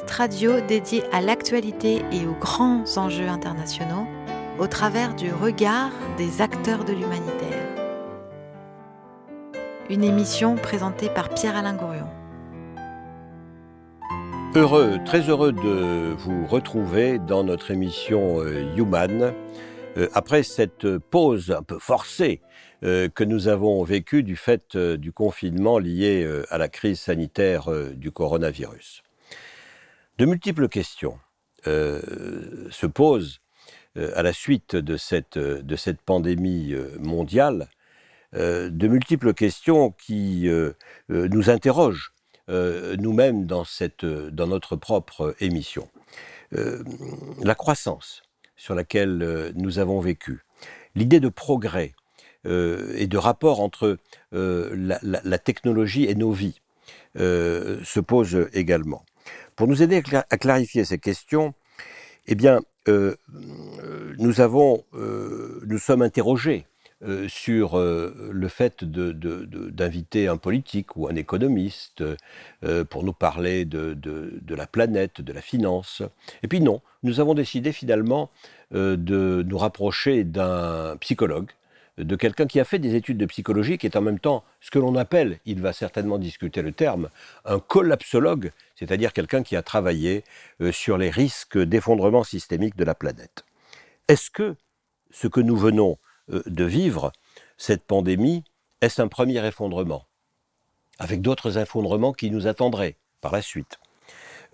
Radio dédié à l'actualité et aux grands enjeux internationaux au travers du regard des acteurs de l'humanitaire. Une émission présentée par Pierre-Alain Gourion. Heureux, très heureux de vous retrouver dans notre émission euh, Human, euh, après cette pause un peu forcée euh, que nous avons vécue du fait du confinement lié à la crise sanitaire du coronavirus. De multiples questions se posent à la suite de cette, cette pandémie mondiale, de multiples questions qui nous interrogent euh, nous-mêmes dans, notre propre émission. Euh, la croissance sur laquelle euh, nous avons vécu, l'idée de progrès et de rapport entre la, technologie et nos vies se pose également. Pour nous aider à, clarifier ces questions, eh bien, nous avons, nous sommes interrogés euh, sur euh, le fait d'inviter un politique ou un économiste euh, pour nous parler de, la planète, de la finance. Et puis non, nous avons décidé finalement de nous rapprocher d'un psychologue, de quelqu'un qui a fait des études de psychologie, qui est en même temps ce que l'on appelle, il va certainement discuter le terme, un collapsologue, c'est-à-dire quelqu'un qui a travaillé sur les risques d'effondrement systémique de la planète. Est-ce que ce que nous venons euh, de vivre cette pandémie, est-ce un premier effondrement? Avec d'autres effondrements qui nous attendraient par la suite.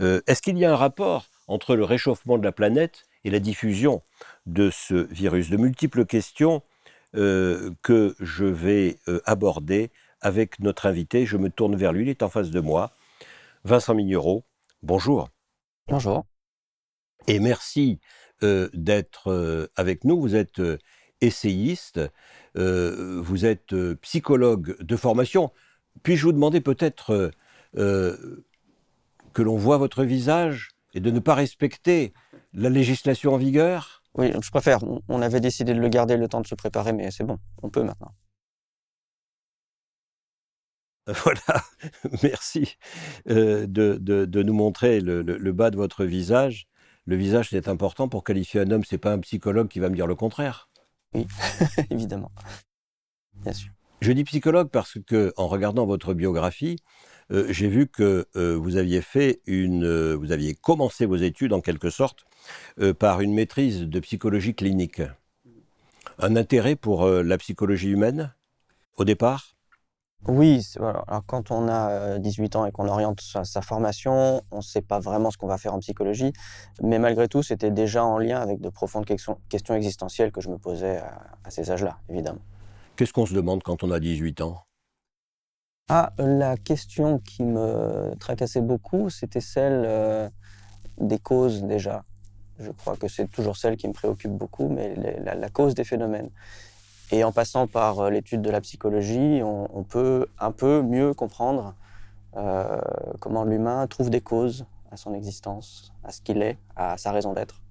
Euh, est-ce qu'il y a un rapport entre le réchauffement de la planète et la diffusion de ce virus? De multiples questions euh, que je vais aborder avec notre invité. Je me tourne vers lui, il est en face de moi. Vincent Mignereau, bonjour. Bonjour. Et merci d'être avec nous. Vous êtes essayiste, euh, vous êtes euh, psychologue de formation. Puis-je vous demander peut-être euh, que l'on voit votre visage et de ne pas respecter la législation en vigueur? Oui, je préfère. On avait décidé de le garder le temps de se préparer, mais c'est bon, on peut maintenant. Voilà, merci de, nous montrer le, bas de votre visage. Le visage, c'est important pour qualifier un homme, c'est pas un psychologue qui va me dire le contraire. Oui, évidemment. Bien sûr. Je dis psychologue parce que, en regardant votre biographie, euh, j'ai vu que euh, vous aviez fait une, euh, vous aviez commencé vos études en quelque sorte par une maîtrise de psychologie clinique. Un intérêt pour la psychologie humaine au départ? Oui, alors quand on a 18 ans et qu'on oriente sa, formation, on ne sait pas vraiment ce qu'on va faire en psychologie, mais malgré tout, c'était déjà en lien avec de profondes questions, existentielles que je me posais à, ces âges-là, évidemment. Qu'est-ce qu'on se demande quand on a 18 ans? Ah, la question qui me tracassait beaucoup, c'était celle des causes déjà. Je crois que c'est toujours celle qui me préoccupe beaucoup, mais la cause des phénomènes. Et en passant par euh, l'étude de la psychologie, on, peut un peu mieux comprendre euh, comment l'humain trouve des causes à son existence, à ce qu'il est, à sa raison d'être.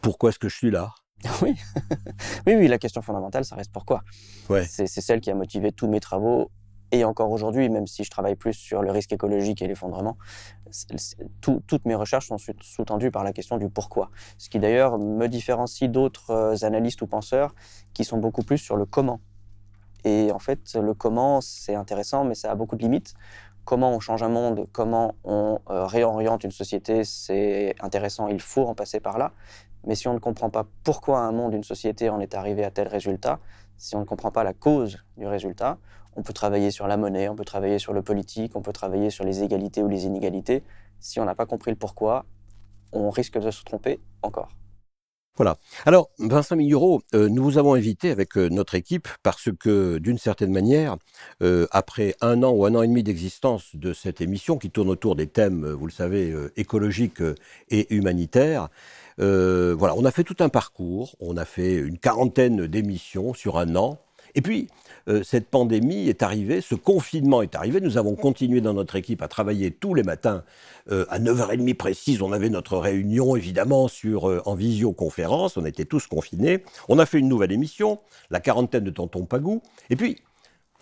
Pourquoi est-ce que je suis là? Oui. oui, oui, la question fondamentale, ça reste pourquoi? Ouais. C'est celle qui a motivé tous mes travaux et encore aujourd'hui, même si je travaille plus sur le risque écologique et l'effondrement, toutes mes recherches sont sous-tendues par la question du pourquoi. Ce qui d'ailleurs me différencie d'autres euh, analystes ou penseurs qui sont beaucoup plus sur le comment. Et en fait, le comment, c'est intéressant, mais ça a beaucoup de limites. Comment on change un monde, comment on euh, réoriente une société, c'est intéressant, il faut en passer par là. Mais si on ne comprend pas pourquoi un monde, une société en est arrivé à tel résultat, si on ne comprend pas la cause du résultat, on peut travailler sur la monnaie, on peut travailler sur le politique, on peut travailler sur les égalités ou les inégalités. Si on n'a pas compris le pourquoi, on risque de se tromper encore. Voilà. Alors, Vincent Miguro, euh, nous vous avons invité avec euh, notre équipe parce que, d'une certaine manière, euh, après un an ou un an et demi d'existence de cette émission qui tourne autour des thèmes, vous le savez, écologiques et humanitaires, voilà, on a fait tout un parcours, on a fait une quarantaine d'émissions sur un an, et puis, euh, cette pandémie est arrivée, ce confinement est arrivé. Nous avons continué dans notre équipe à travailler tous les matins euh, à 9h30 précise. On avait notre réunion, évidemment, sur, euh, en visioconférence. On était tous confinés. On a fait une nouvelle émission, La quarantaine de Tonton Pagou. Et puis,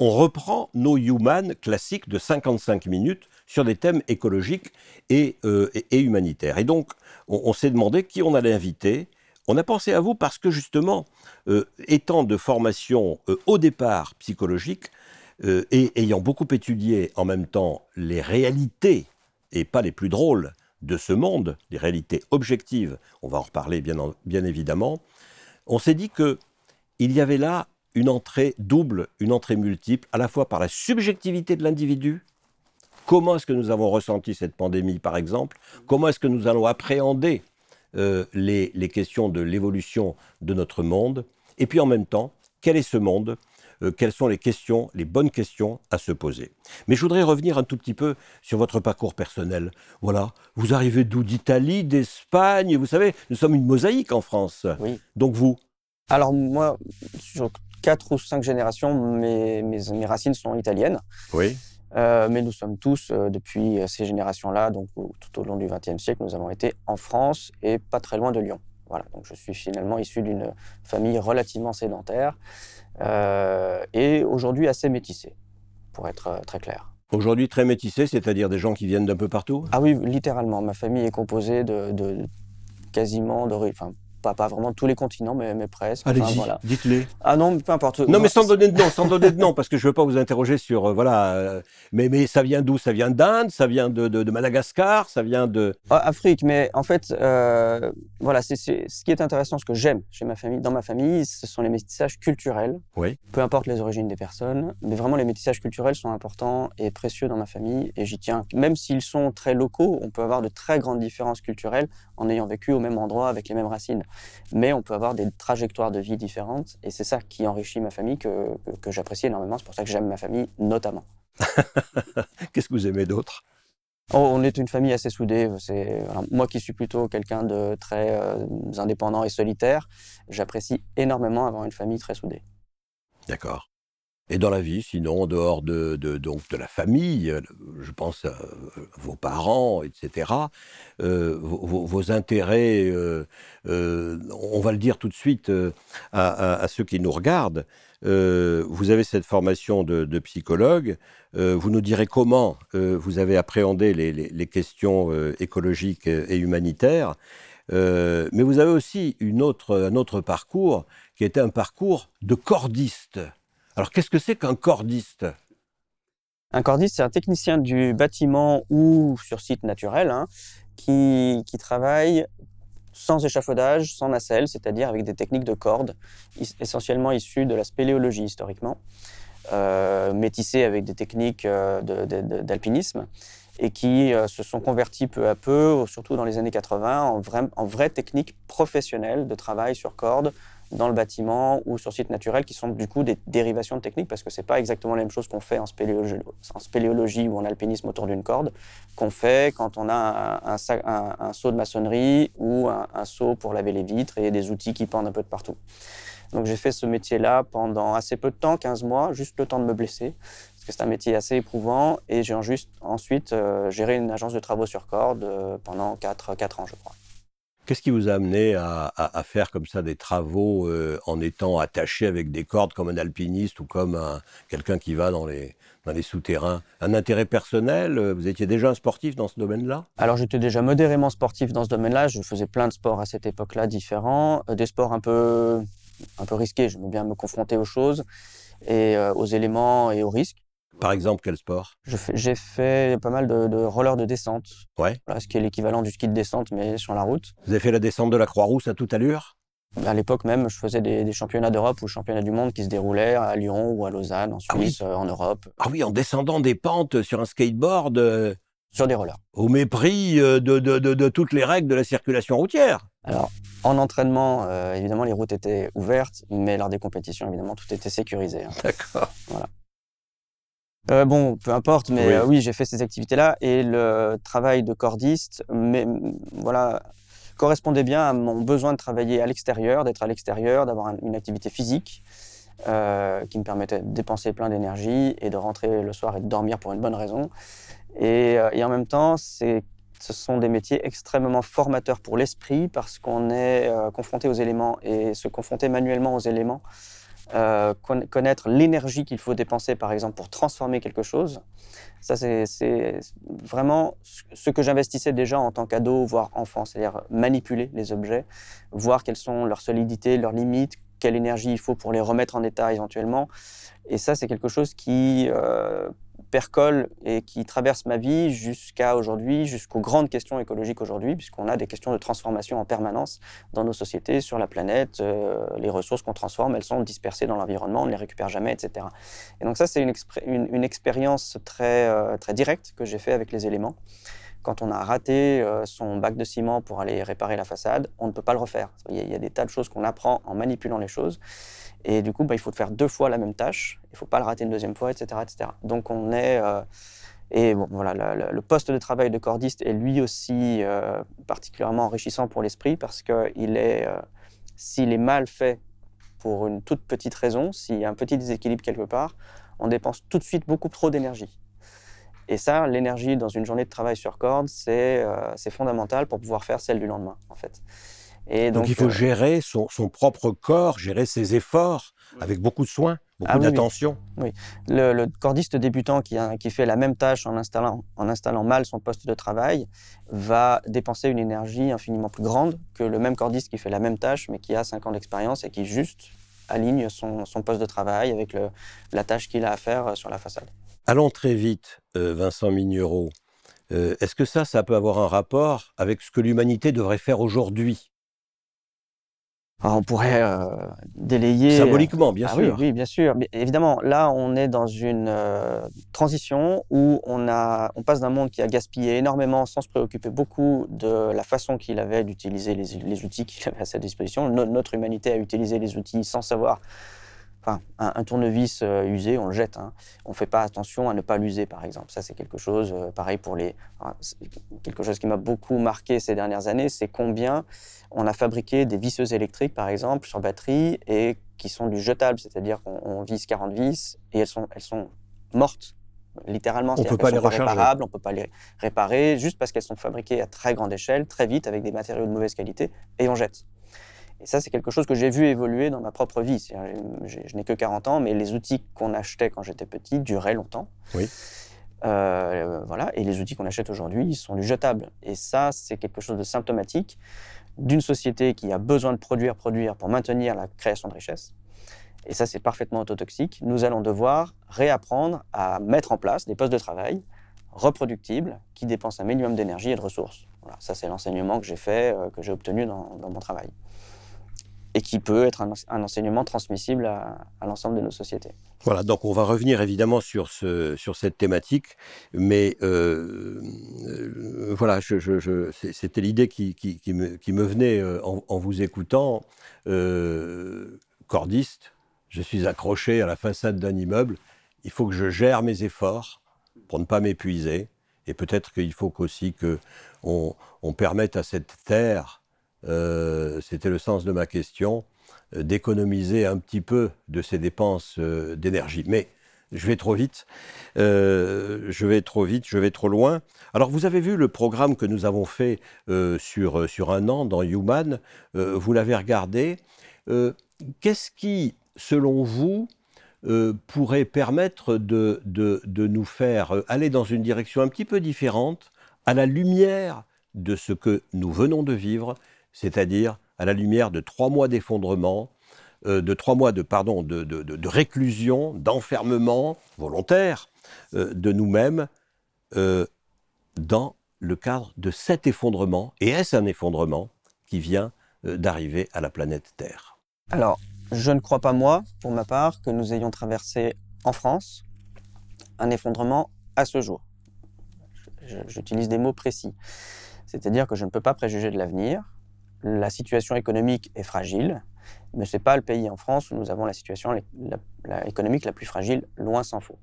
on reprend nos Human classiques de 55 minutes sur des thèmes écologiques et, euh, humanitaires. Et donc, on, s'est demandé qui on allait inviter. On a pensé à vous parce que justement, euh, étant de formation euh, au départ psychologique et ayant beaucoup étudié en même temps les réalités, et pas les plus drôles, de ce monde, les réalités objectives, on va en reparler bien, bien évidemment, on s'est dit que il y avait là une entrée double, une entrée multiple, à la fois par la subjectivité de l'individu, comment est-ce que nous avons ressenti cette pandémie par exemple, comment est-ce que nous allons appréhender euh, les, questions de l'évolution de notre monde, et puis en même temps, quel est ce monde euh, quelles sont les questions, les bonnes questions à se poser? Mais je voudrais revenir un tout petit peu sur votre parcours personnel. Voilà, vous arrivez d'où? D'Italie, d'Espagne, vous savez, nous sommes une mosaïque en France. Oui. Donc vous? Alors moi, sur quatre ou cinq générations, mes, mes, racines sont italiennes. Oui. Euh, mais nous sommes tous, euh, depuis ces générations-là, donc tout au long du XXe siècle, nous avons été en France et pas très loin de Lyon. Voilà, donc je suis finalement issu d'une famille relativement sédentaire euh, et aujourd'hui assez métissée, pour être très clair. Aujourd'hui très métissée, c'est-à-dire des gens qui viennent d'un peu partout? Ah oui, littéralement. Ma famille est composée de, de quasiment enfin, pas, vraiment tous les continents, mais, mais presque. Allez-y, dites-les. Ah non, peu importe. Non, mais sans donner de nom, sans donner de nom, parce que je ne veux pas vous interroger sur, euh, voilà, euh, mais, mais ça vient d'où? Ça vient d'Inde, ça vient de, de, Madagascar, ça vient de... Ah, Afrique, mais en fait, euh, voilà, c'est ce qui est intéressant, ce que j'aime chez ma famille, dans ma famille, ce sont les métissages culturels. Oui. Peu importe les origines des personnes, mais vraiment les métissages culturels sont importants et précieux dans ma famille, et j'y tiens. Même s'ils sont très locaux, on peut avoir de très grandes différences culturelles en ayant vécu au même endroit avec les mêmes racines mais on peut avoir des trajectoires de vie différentes, et c'est ça qui enrichit ma famille, que, que, j'apprécie énormément. C'est pour ça que j'aime ma famille, notamment. Qu'est-ce que vous aimez d'autre? Oh, On est une famille assez soudée. C'est moi qui suis plutôt quelqu'un de très euh, indépendant et solitaire, j'apprécie énormément avoir une famille très soudée. D'accord. Et dans la vie, sinon, en dehors de, donc de la famille, euh, je pense à vos parents, etc., euh, vos, intérêts, euh, on va le dire tout de suite à, ceux qui nous regardent, vous avez cette formation de, psychologue, vous nous direz comment vous avez appréhendé les, questions écologiques et humanitaires, mais vous avez aussi un autre parcours qui était un parcours de cordiste. Alors qu'est-ce que c'est qu'un cordiste? Un cordiste, c'est un technicien du bâtiment ou sur site naturel hein, qui, travaille sans échafaudage, sans nacelle, c'est-à-dire avec des techniques de cordes, essentiellement issues de la spéléologie historiquement, euh, métissées avec des techniques euh, d'alpinisme, et qui euh, se sont converties peu à peu, surtout dans les années 80, en, en vraies techniques professionnelles de travail sur cordes, dans le bâtiment ou sur site naturel qui sont du coup des dérivations de techniques parce que c'est pas exactement la même chose qu'on fait en spéléologie, en spéléologie ou en alpinisme autour d'une corde qu'on fait quand on a un, un, saut de maçonnerie ou un, un, saut pour laver les vitres et des outils qui pendent un peu de partout. Donc j'ai fait ce métier-là pendant assez peu de temps, 15 mois, juste le temps de me blesser parce que c'est un métier assez éprouvant et j'ai ensuite euh, géré une agence de travaux sur corde euh, pendant 4, 4 ans je crois. Qu'est-ce qui vous a amené à, faire comme ça des travaux euh, en étant attaché avec des cordes comme un alpiniste ou comme quelqu'un qui va dans les, souterrains? Un intérêt personnel euh, Vous étiez déjà un sportif dans ce domaine-là? Alors j'étais déjà modérément sportif dans ce domaine-là. Je faisais plein de sports à cette époque-là différents, euh, des sports un peu, un peu risqués. Bien me confronter aux choses et aux éléments et aux risques. Par exemple, quel sport? J'ai fait pas mal de, de rollers de descente. Ouais. ce qui est l'équivalent du ski de descente, mais sur la route. Vous avez fait la descente de la Croix-Rousse à toute allure? À l'époque même, je faisais des, championnats d'Europe ou championnats du monde qui se déroulaient à Lyon ou à Lausanne, en ah Suisse, euh, en Europe. Ah oui, en descendant des pentes sur un skateboard euh, Sur des rollers. Au mépris euh, de, de, toutes les règles de la circulation routière. Alors, en entraînement, évidemment, les routes étaient ouvertes, mais lors des compétitions, évidemment, tout était sécurisé. Hein. D'accord. Voilà. Euh, bon, peu importe, mais oui, euh, j'ai fait ces activités-là et le travail de cordiste, mais voilà, correspondait bien à mon besoin de travailler à l'extérieur, d'être à l'extérieur, d'avoir une activité physique euh, qui me permettait de dépenser plein d'énergie et de rentrer le soir et de dormir pour une bonne raison. Et, et en même temps, c'est ce sont des métiers extrêmement formateurs pour l'esprit parce qu'on est confronté aux éléments et se confronter manuellement aux éléments euh, connaître l'énergie qu'il faut dépenser, par exemple, pour transformer quelque chose. Ça, c'est vraiment ce que j'investissais déjà en tant qu'ado, voire enfant, c'est-à-dire manipuler les objets, voir quelles sont leurs solidités, leurs limites, quelle énergie il faut pour les remettre en état éventuellement. Et ça, c'est quelque chose qui euh, percole et qui traverse ma vie jusqu'à aujourd'hui, jusqu'aux grandes questions écologiques aujourd'hui, puisqu'on a des questions de transformation en permanence dans nos sociétés, sur la planète. Euh, les ressources qu'on transforme, elles sont dispersées dans l'environnement, on ne les récupère jamais, etc. Et donc ça, c'est une, une, expérience très, euh, très directe que j'ai fait avec les éléments. Quand on a raté euh, son bac de ciment pour aller réparer la façade, on ne peut pas le refaire. Il y a des tas de choses qu'on apprend en manipulant les choses. Et du coup, bah, il faut faire deux fois la même tâche. Il ne faut pas le rater une deuxième fois, etc. etc. Donc on est... Euh, et bon, voilà, le, poste de travail de cordiste est lui aussi euh, particulièrement enrichissant pour l'esprit parce que il est, euh, s'il est mal fait pour une toute petite raison, s'il y a un petit déséquilibre quelque part, on dépense tout de suite beaucoup trop d'énergie. Et ça, l'énergie dans une journée de travail sur corde, c'est fondamental pour pouvoir faire celle du lendemain, en fait donc, il faut euh, gérer son, propre corps, gérer ses efforts avec beaucoup de soin, beaucoup ah d'attention. Oui, Le, cordiste débutant qui, qui, fait la même tâche en installant, en installant mal son poste de travail va dépenser une énergie infiniment plus grande que le même cordiste qui fait la même tâche mais qui a 5 ans d'expérience et qui juste aligne son, poste de travail avec le, la tâche qu'il a à faire euh, sur la façade. Allons très vite, euh, Vincent Mignereau. Est-ce que ça, ça peut avoir un rapport avec ce que l'humanité devrait faire aujourd'hui? On pourrait euh, délayer. Symboliquement, bien ah sûr. Oui, bien sûr. Mais évidemment, là, on est dans une euh, transition où on, a, on passe d'un monde qui a gaspillé énormément sans se préoccuper beaucoup de la façon qu'il avait d'utiliser les, outils qu'il avait à sa disposition. notre humanité a utilisé les outils sans savoir Enfin, un, tournevis euh, usé, on le jette. Hein. On ne fait pas attention à ne pas l'user, par exemple. Ça, c'est quelque chose, euh, pareil pour les. quelque chose qui m'a beaucoup marqué ces dernières années, c'est combien on a fabriqué des visseuses électriques, par exemple, sur batterie, et qui sont du jetable, c'est-à-dire qu'on visse 40 vis et elles sont, elles sont mortes littéralement. On peut pas les recharger. On ne peut pas les réparer juste parce qu'elles sont fabriquées à très grande échelle, très vite, avec des matériaux de mauvaise qualité, et on jette. Et ça, c'est quelque chose que j'ai vu évoluer dans ma propre vie. Je n'ai que 40 ans, mais les outils qu'on achetait quand j'étais petit duraient longtemps. Oui. Euh, voilà. Et les outils qu'on achète aujourd'hui, ils sont du jetable. Et ça, c'est quelque chose de symptomatique d'une société qui a besoin de produire, produire pour maintenir la création de richesse. Et ça, c'est parfaitement autotoxique. Nous allons devoir réapprendre à mettre en place des postes de travail reproductibles qui dépensent un minimum d'énergie et de ressources. Voilà, ça, c'est l'enseignement que j'ai fait, euh, que j'ai obtenu dans, dans mon travail et qui peut être un, enseignement transmissible à, l'ensemble de nos sociétés. Voilà, donc on va revenir évidemment sur, ce, sur cette thématique, mais euh, euh, voilà, c'était l'idée qui, me, venait euh, en, vous écoutant. cordiste, je suis accroché à la façade d'un immeuble, il faut que je gère mes efforts pour ne pas m'épuiser, et peut-être qu'il faut aussi qu'on on permette à cette terre c'était le sens de ma question, euh, d'économiser un petit peu de ces dépenses euh, d'énergie. Mais je vais trop vite, je vais trop vite, je vais trop loin. Alors vous avez vu le programme que nous avons fait sur, sur un an dans Human, vous l'avez regardé. Qu'est-ce qui, selon vous, pourrait permettre de, de, de, nous faire aller dans une direction un petit peu différente à la lumière de ce que nous venons de vivre c'est-à-dire à la lumière de trois mois d'effondrement, euh, de trois mois de, pardon, de, réclusion, d'enfermement volontaire euh, de nous-mêmes euh, dans le cadre de cet effondrement. Et est-ce un effondrement qui vient d'arriver à la planète Terre? Alors, je ne crois pas, moi, pour ma part, que nous ayons traversé en France un effondrement à ce jour. J'utilise des mots précis. C'est-à-dire que je ne peux pas préjuger de l'avenir la situation économique est fragile, mais ce n'est pas le pays en France où nous avons la situation économique la plus fragile, loin s'en faut.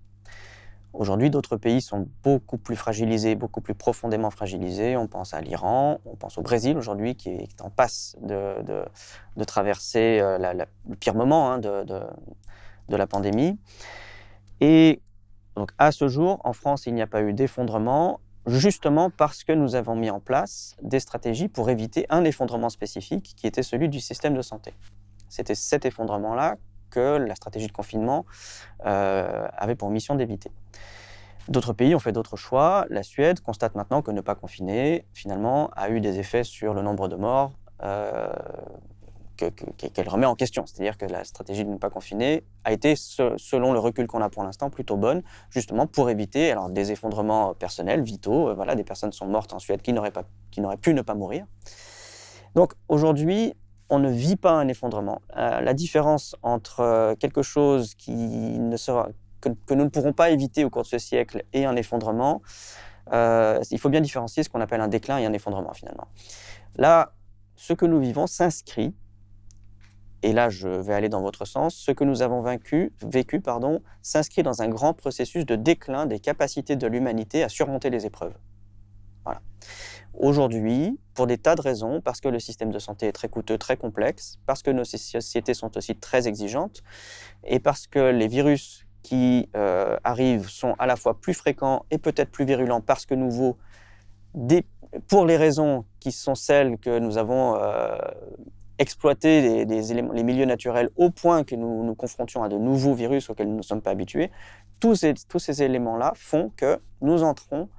Aujourd'hui, d'autres pays sont beaucoup plus fragilisés, beaucoup plus profondément fragilisés. On pense à l'Iran, on pense au Brésil aujourd'hui qui est en passe de, traverser euh, le pire moment hein, de, de, la pandémie. Et donc à ce jour, en France, il n'y a pas eu d'effondrement justement parce que nous avons mis en place des stratégies pour éviter un effondrement spécifique qui était celui du système de santé. C'était cet effondrement-là que la stratégie de confinement avait pour mission d'éviter. D'autres pays ont fait d'autres choix. La Suède constate maintenant que ne pas confiner, finalement, a eu des effets sur le nombre de morts qu'elle remet en question. C'est-à-dire que la stratégie de ne pas confiner a été, selon le recul qu'on a pour l'instant, plutôt bonne, justement pour éviter alors, des effondrements personnels, vitaux. Euh, voilà, des personnes sont mortes en Suède qui n'auraient, qui n'auraient pu ne pas mourir. Donc aujourd'hui, on ne vit pas un effondrement. Euh, la différence entre euh, quelque chose qui ne sera, que, nous ne pourrons pas éviter au cours de ce siècle et un effondrement, il faut bien différencier ce qu'on appelle un déclin et un effondrement finalement. Là, ce que nous vivons s'inscrit et là je vais aller dans votre sens, ce que nous avons vaincu, vécu pardon, s'inscrit dans un grand processus de déclin des capacités de l'humanité à surmonter les épreuves. Voilà. Aujourd'hui, pour des tas de raisons, parce que le système de santé est très coûteux, très complexe, parce que nos sociétés sont aussi très exigeantes, et parce que les virus qui euh, arrivent sont à la fois plus fréquents et peut-être plus virulents parce que nouveaux, pour les raisons qui sont celles que nous avons euh, exploiter les, éléments, les, milieux naturels au point que nous nous confrontions à de nouveaux virus auxquels nous ne sommes pas habitués, tous ces, tous ces éléments-là font que nous entrons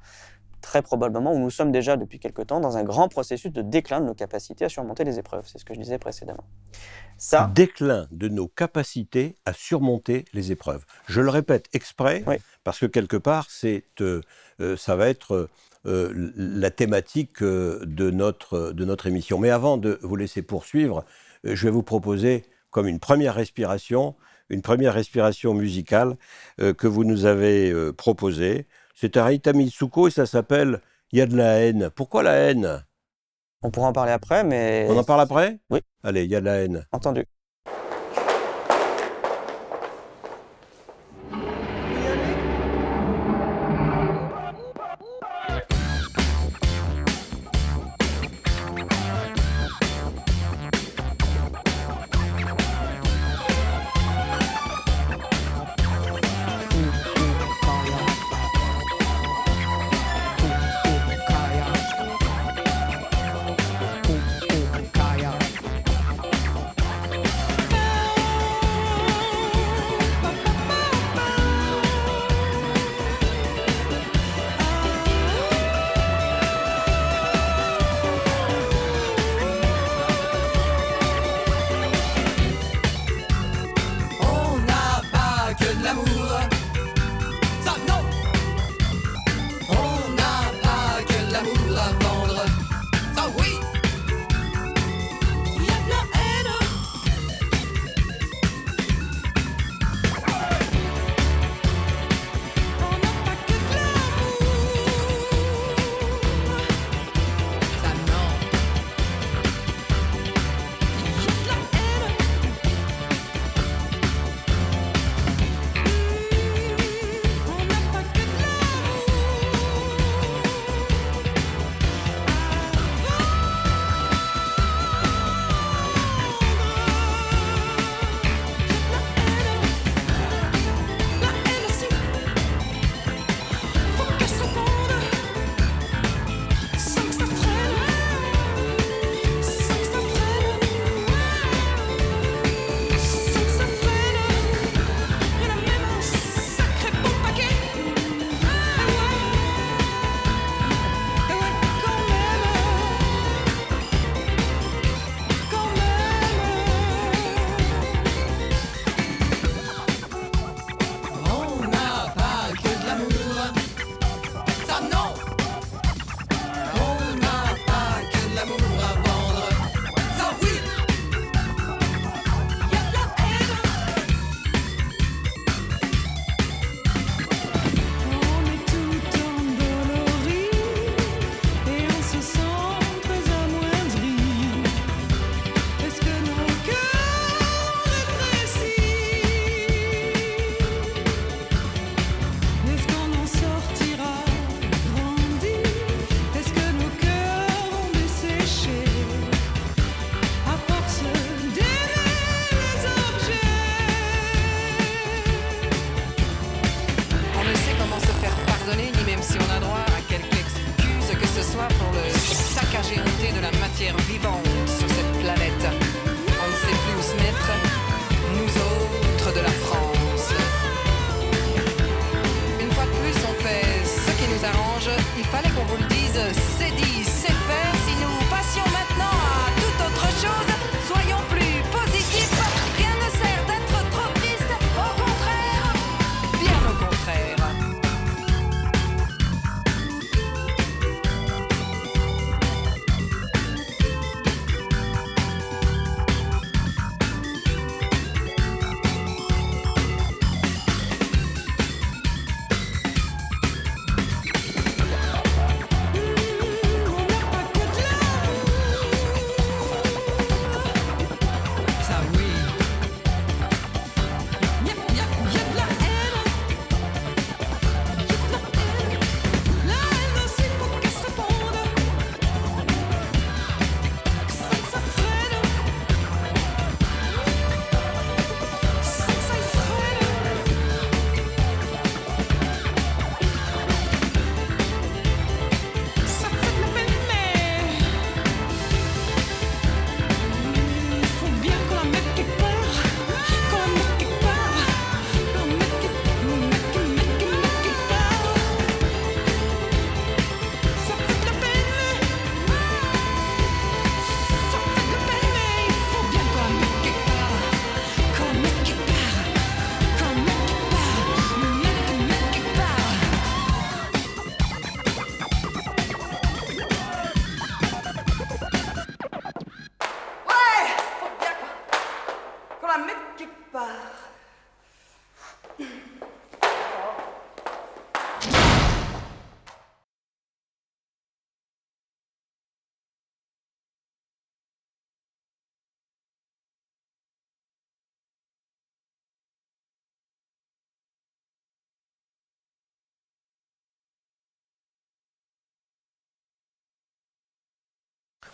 très probablement, ou nous sommes déjà depuis quelque temps, dans un grand processus de déclin de nos capacités à surmonter les épreuves. C'est ce que je disais précédemment. Ça, déclin de nos capacités à surmonter les épreuves. Je le répète exprès, parce que quelque part, c'est, euh, euh, ça va être euh, la thématique euh, de, notre, de notre émission. Mais avant de vous laisser poursuivre, euh, je vais vous proposer comme une première respiration, une première respiration musicale que vous nous avez proposée. C'est un Itami Suko et ça s'appelle Il y a de la haine. Pourquoi la haine? On pourra en parler après, mais... On en parle après? Oui. Allez, il y a de la haine. Entendu.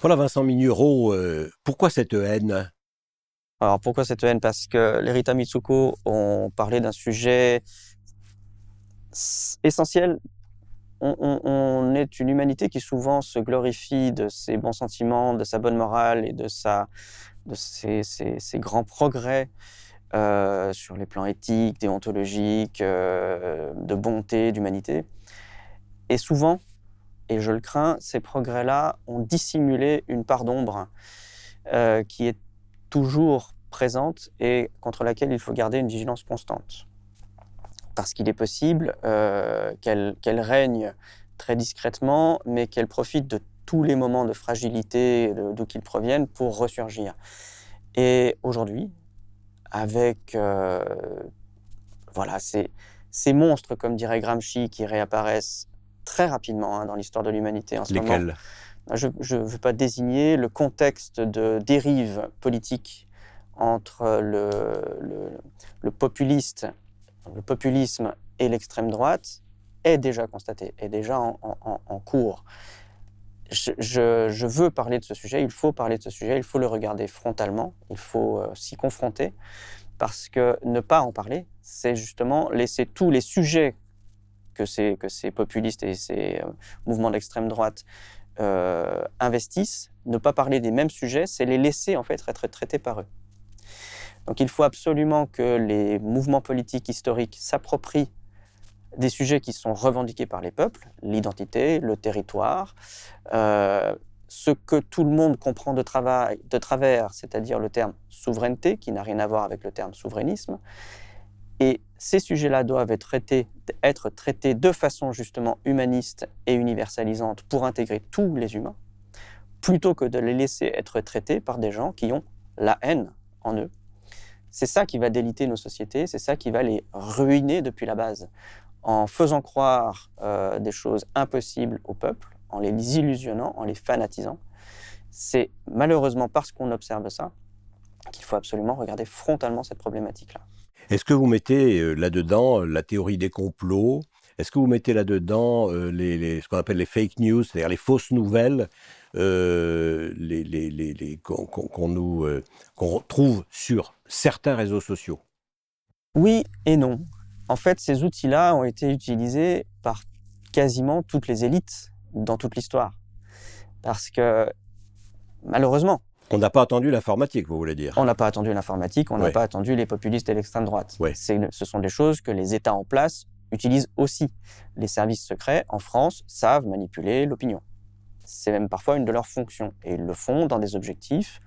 Voilà, Vincent Mignereau, pourquoi cette haine? Alors, pourquoi cette haine? Parce que les Rita Mitsuko ont parlé d'un sujet essentiel. On, est une humanité qui souvent se glorifie de ses bons sentiments, de sa bonne morale et de, sa, de ses, grands progrès euh, sur les plans éthiques, déontologiques, euh, de bonté, d'humanité. Et souvent, et je le crains, ces progrès-là ont dissimulé une part d'ombre euh, qui est toujours présente et contre laquelle il faut garder une vigilance constante parce qu'il est possible euh, qu'elle règne très discrètement, mais qu'elle profite de tous les moments de fragilité d'où qu'ils proviennent pour ressurgir. Et aujourd'hui, avec euh, voilà, ces, ces, monstres, comme dirait Gramsci, qui réapparaissent très rapidement hein, dans l'histoire de l'humanité en ce moment. Je ne veux pas désigner le contexte de dérive politique entre le, le, le populiste le populisme et l'extrême droite est déjà constaté, est déjà en, cours. Je, veux parler de ce sujet, il faut parler de ce sujet, il faut le regarder frontalement, il faut euh, s'y confronter, parce que ne pas en parler, c'est justement laisser tous les sujets que ces, populistes et ces euh, mouvements d'extrême droite euh, investissent, ne pas parler des mêmes sujets, c'est les laisser en fait être traités par eux. Donc il faut absolument que les mouvements politiques historiques s'approprient des sujets qui sont revendiqués par les peuples, l'identité, le territoire, euh, ce que tout le monde comprend de travers, c'est-à-dire le terme souveraineté, qui n'a rien à voir avec le terme souverainisme. Et ces sujets-là doivent être traités, de façon justement humaniste et universalisante pour intégrer tous les humains, plutôt que de les laisser être traités par des gens qui ont la haine en eux, c'est ça qui va déliter nos sociétés, c'est ça qui va les ruiner depuis la base. En faisant croire euh, des choses impossibles au peuple, en les illusionnant, en les fanatisant. C'est malheureusement parce qu'on observe ça qu'il faut absolument regarder frontalement cette problématique-là. Est-ce que vous mettez euh, là-dedans la théorie des complots? Est-ce que vous mettez là-dedans euh, ce qu'on appelle les fake news, c'est-à-dire les fausses nouvelles euh, les, les, qu'on euh, qu'on trouve sur certains réseaux sociaux? Oui et non. En fait, ces outils-là ont été utilisés par quasiment toutes les élites dans toute l'histoire. Parce que, malheureusement, on n'a pas attendu l'informatique, vous voulez dire On n'a pas attendu l'informatique, on n'a pas attendu les populistes et l'extrême droite. Ce sont des choses que les États en place utilisent aussi. Les services secrets en France savent manipuler l'opinion. C'est même parfois une de leurs fonctions. Et ils le font dans des objectifs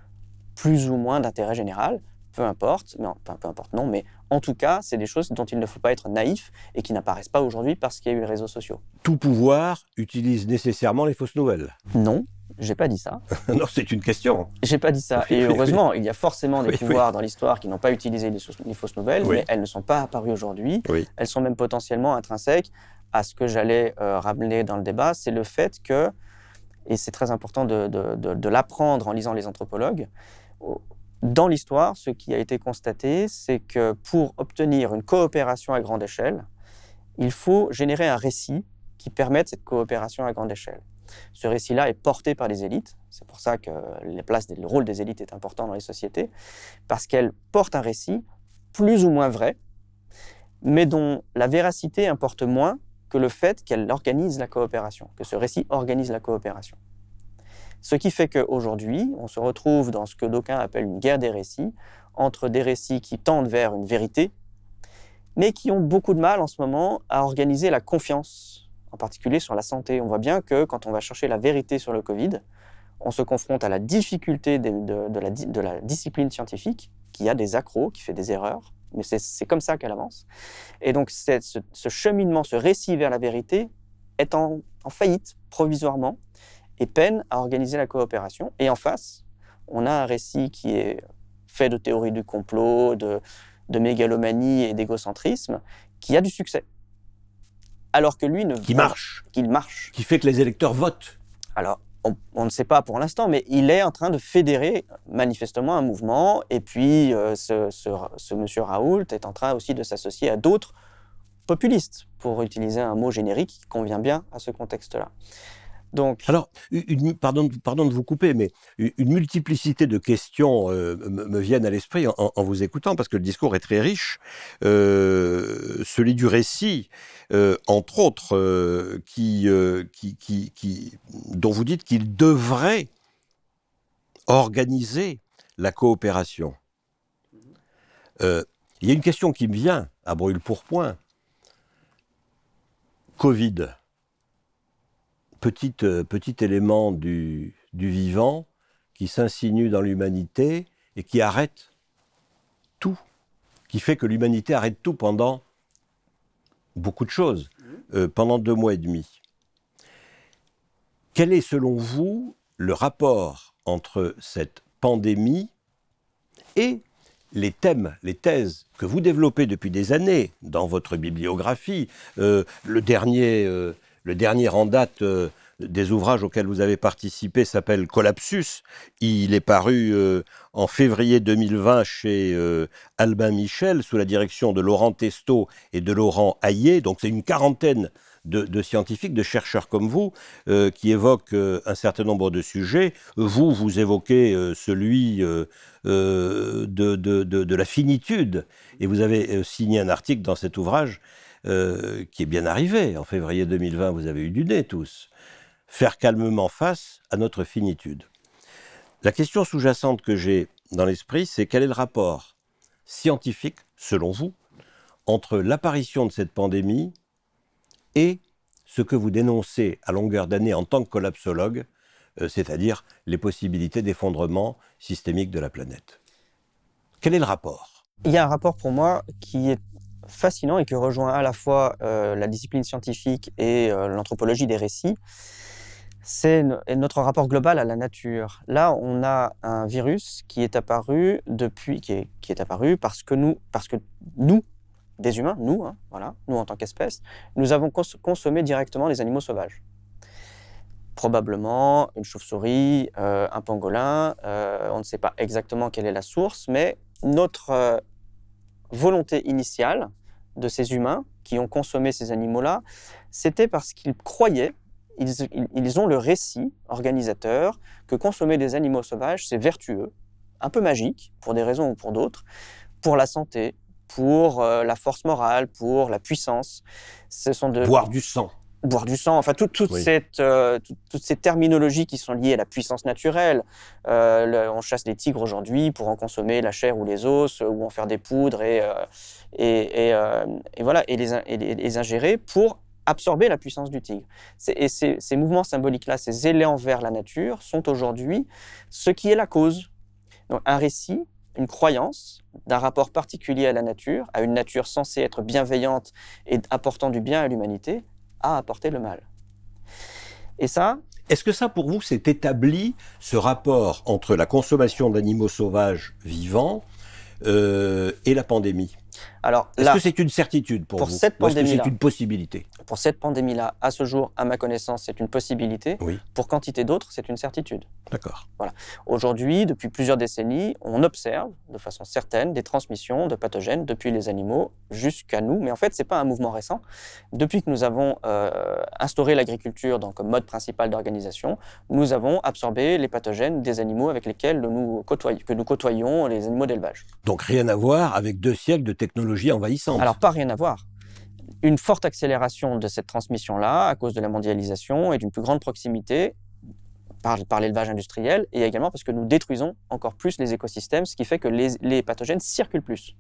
plus ou moins d'intérêt général, peu importe, mais peu importe non, mais en tout cas, c'est des choses dont il ne faut pas être naïf et qui n'apparaissent pas aujourd'hui parce qu'il y a eu les réseaux sociaux. Tout pouvoir utilise nécessairement les fausses nouvelles. Non, j'ai pas dit ça. non, c'est une question. J'ai pas dit ça. et heureusement, il y a forcément des pouvoirs dans l'histoire qui n'ont pas utilisé les, fausses nouvelles, mais elles ne sont pas apparues aujourd'hui. Elles sont même potentiellement intrinsèques à ce que j'allais euh, ramener dans le débat, c'est le fait que et c'est très important de, l'apprendre en lisant les anthropologues. Dans l'histoire, ce qui a été constaté, c'est que pour obtenir une coopération à grande échelle, il faut générer un récit qui permette cette coopération à grande échelle. Ce récit-là est porté par les élites. C'est pour ça que le rôle des élites est important dans les sociétés, parce qu'elles portent un récit plus ou moins vrai, mais dont la véracité importe moins que le fait qu'elle organise la coopération, que ce récit organise la coopération. Ce qui fait qu'aujourd'hui, on se retrouve dans ce que d'aucuns appellent une guerre des récits, entre des récits qui tendent vers une vérité, mais qui ont beaucoup de mal en ce moment à organiser la confiance, en particulier sur la santé. On voit bien que quand on va chercher la vérité sur le Covid, on se confronte à la difficulté de, la, discipline scientifique, qui a des accros, qui fait des erreurs, mais c'est comme ça qu'elle avance. Et donc ce, cheminement, ce récit vers la vérité est en, faillite provisoirement et peine à organiser la coopération. Et en face, on a un récit qui est fait de théories du complot, de mégalomanie et d'égocentrisme, qui a du succès. Alors que lui ne... Qui marche. Qu'il marche. Qui fait que les électeurs votent. Alors, on, ne sait pas pour l'instant, mais il est en train de fédérer manifestement un mouvement. Et puis, euh, ce, monsieur Raoult est en train aussi de s'associer à d'autres populistes, pour utiliser un mot générique qui convient bien à ce contexte-là. Donc... Alors, une, pardon, pardon de vous couper, mais une multiplicité de questions euh, me, viennent à l'esprit en, vous écoutant, parce que le discours est très riche. Euh, celui du récit, euh, entre autres, qui, qui, qui, qui, dont vous dites qu'il devrait organiser la coopération. il y a une question qui me vient à brûle-pourpoint. Covid petit, euh, petit élément du, du vivant qui s'insinue dans l'humanité et qui arrête tout, qui fait que l'humanité arrête tout pendant beaucoup de choses, mmh. euh, pendant deux mois et demi. Quel est selon vous le rapport entre cette pandémie et les thèmes, les thèses que vous développez depuis des années dans votre bibliographie, euh, le dernier le dernier en date euh, des ouvrages auxquels vous avez participé s'appelle Collapsus. Il est paru euh, en février 2020 chez euh, Albin Michel sous la direction de Laurent Testo et de Laurent Hayet. Donc c'est une quarantaine de, scientifiques, de chercheurs comme vous, qui évoquent un certain nombre de sujets. Vous, vous évoquez celui de, la finitude. Et vous avez signé un article dans cet ouvrage euh, qui est bien arrivé. En février 2020, vous avez eu du nez tous. Faire calmement face à notre finitude. La question sous-jacente que j'ai dans l'esprit, c'est quel est le rapport scientifique, selon vous, entre l'apparition de cette pandémie et ce que vous dénoncez à longueur d'année en tant que collapsologue, euh, c'est-à-dire les possibilités d'effondrement systémique de la planète? Quel est le rapport? Il y a un rapport pour moi qui est fascinant et qui rejoint à la fois euh, la discipline scientifique et euh, l'anthropologie des récits, c'est notre rapport global à la nature. Là, on a un virus qui est apparu depuis, qui est, qui est apparu parce que nous, parce que nous, des humains, nous, hein, voilà, nous en tant qu'espèce, nous avons consommé directement les animaux sauvages. Probablement une chauve-souris, euh, un pangolin, on ne sait pas exactement quelle est la source, mais notre volonté initiale de ces humains qui ont consommé ces animaux-là, c'était parce qu'ils croyaient, ils, ont le récit organisateur que consommer des animaux sauvages, c'est vertueux, un peu magique, pour des raisons ou pour d'autres, pour la santé, pour euh, la force morale, pour la puissance. Ce sont de... Boire du sang boire du sang, enfin toute, cette, euh, toutes ces terminologies qui sont liées à la puissance naturelle. Euh, on chasse les tigres aujourd'hui pour en consommer la chair ou les os, ou en faire des poudres et, euh, et, et, voilà, et les, les, ingérer pour absorber la puissance du tigre. Et ces, ces mouvements symboliques-là, ces élans vers la nature, sont aujourd'hui ce qui est la cause. Donc un récit, une croyance d'un rapport particulier à la nature, à une nature censée être bienveillante et apportant du bien à l'humanité, à apporter le mal. Et ça, est-ce que ça, pour vous, s'est établi, ce rapport entre la consommation d'animaux sauvages vivants euh, et la pandémie? Alors, est-ce que c'est une certitude pour, vous cette pandémie c'est une possibilité Pour cette pandémie-là, à ce jour, à ma connaissance, c'est une possibilité. Oui. Pour quantité d'autres, c'est une certitude. D'accord. Voilà. Aujourd'hui, depuis plusieurs décennies, on observe de façon certaine des transmissions de pathogènes depuis les animaux jusqu'à nous. Mais en fait, c'est pas un mouvement récent. Depuis que nous avons euh, instauré l'agriculture comme mode principal d'organisation, nous avons absorbé les pathogènes des animaux avec lesquels nous côtoyons, que nous côtoyons les animaux d'élevage. Donc rien à voir avec deux siècles de technologie envahissante. Alors pas rien à voir une forte accélération de cette transmission-là à cause de la mondialisation et d'une plus grande proximité par, l'élevage industriel et également parce que nous détruisons encore plus les écosystèmes, ce qui fait que les, pathogènes circulent plus.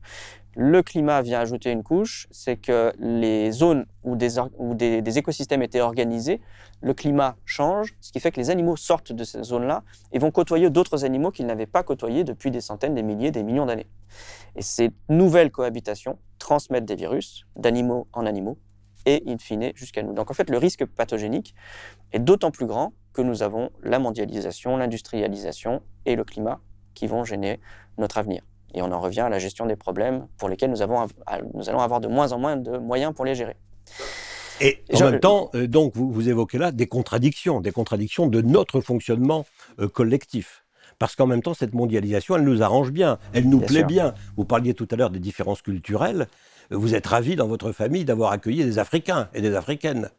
Le climat vient ajouter une couche, c'est que les zones où, des, des, écosystèmes étaient organisés, le climat change, ce qui fait que les animaux sortent de ces zones-là et vont côtoyer d'autres animaux qu'ils n'avaient pas côtoyés depuis des centaines, des milliers, des millions d'années. Et ces nouvelles cohabitations transmettent des virus d'animaux en animaux et in fine jusqu'à nous. Donc en fait, le risque pathogénique est d'autant plus grand que nous avons la mondialisation, l'industrialisation et le climat qui vont gêner notre avenir. Et on en revient à la gestion des problèmes pour lesquels nous, avons, nous allons avoir de moins en moins de moyens pour les gérer. Et en même temps, euh, donc, vous, vous, évoquez là des contradictions, des contradictions de notre fonctionnement euh, collectif. Parce qu'en même temps, cette mondialisation, elle nous arrange bien, elle nous plaît bien. Vous parliez tout à l'heure des différences culturelles. Vous êtes ravi dans votre famille d'avoir accueilli des Africains et des Africaines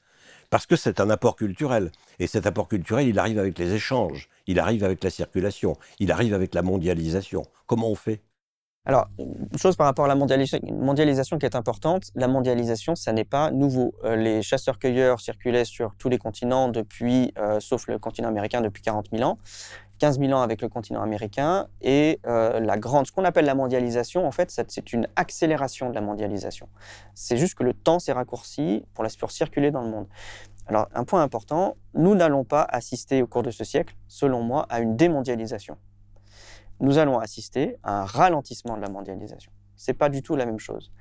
Parce que c'est un apport culturel. Et cet apport culturel, il arrive avec les échanges, il arrive avec la circulation, il arrive avec la mondialisation. Comment on fait? Alors, une chose par rapport à la mondialisation qui est importante, la mondialisation, ça n'est pas nouveau. Euh, les chasseurs-cueilleurs circulaient sur tous les continents depuis, euh, sauf le continent américain, depuis 40 000 ans. 15 000 ans avec le continent américain. Et euh, la grande, ce qu'on appelle la mondialisation, en fait, c'est une accélération de la mondialisation. C'est juste que le temps s'est raccourci pour la pour circuler dans le monde. Alors, un point important, nous n'allons pas assister au cours de ce siècle, selon moi, à une démondialisation nous allons assister à un ralentissement de la mondialisation. Ce n'est pas du tout la même chose.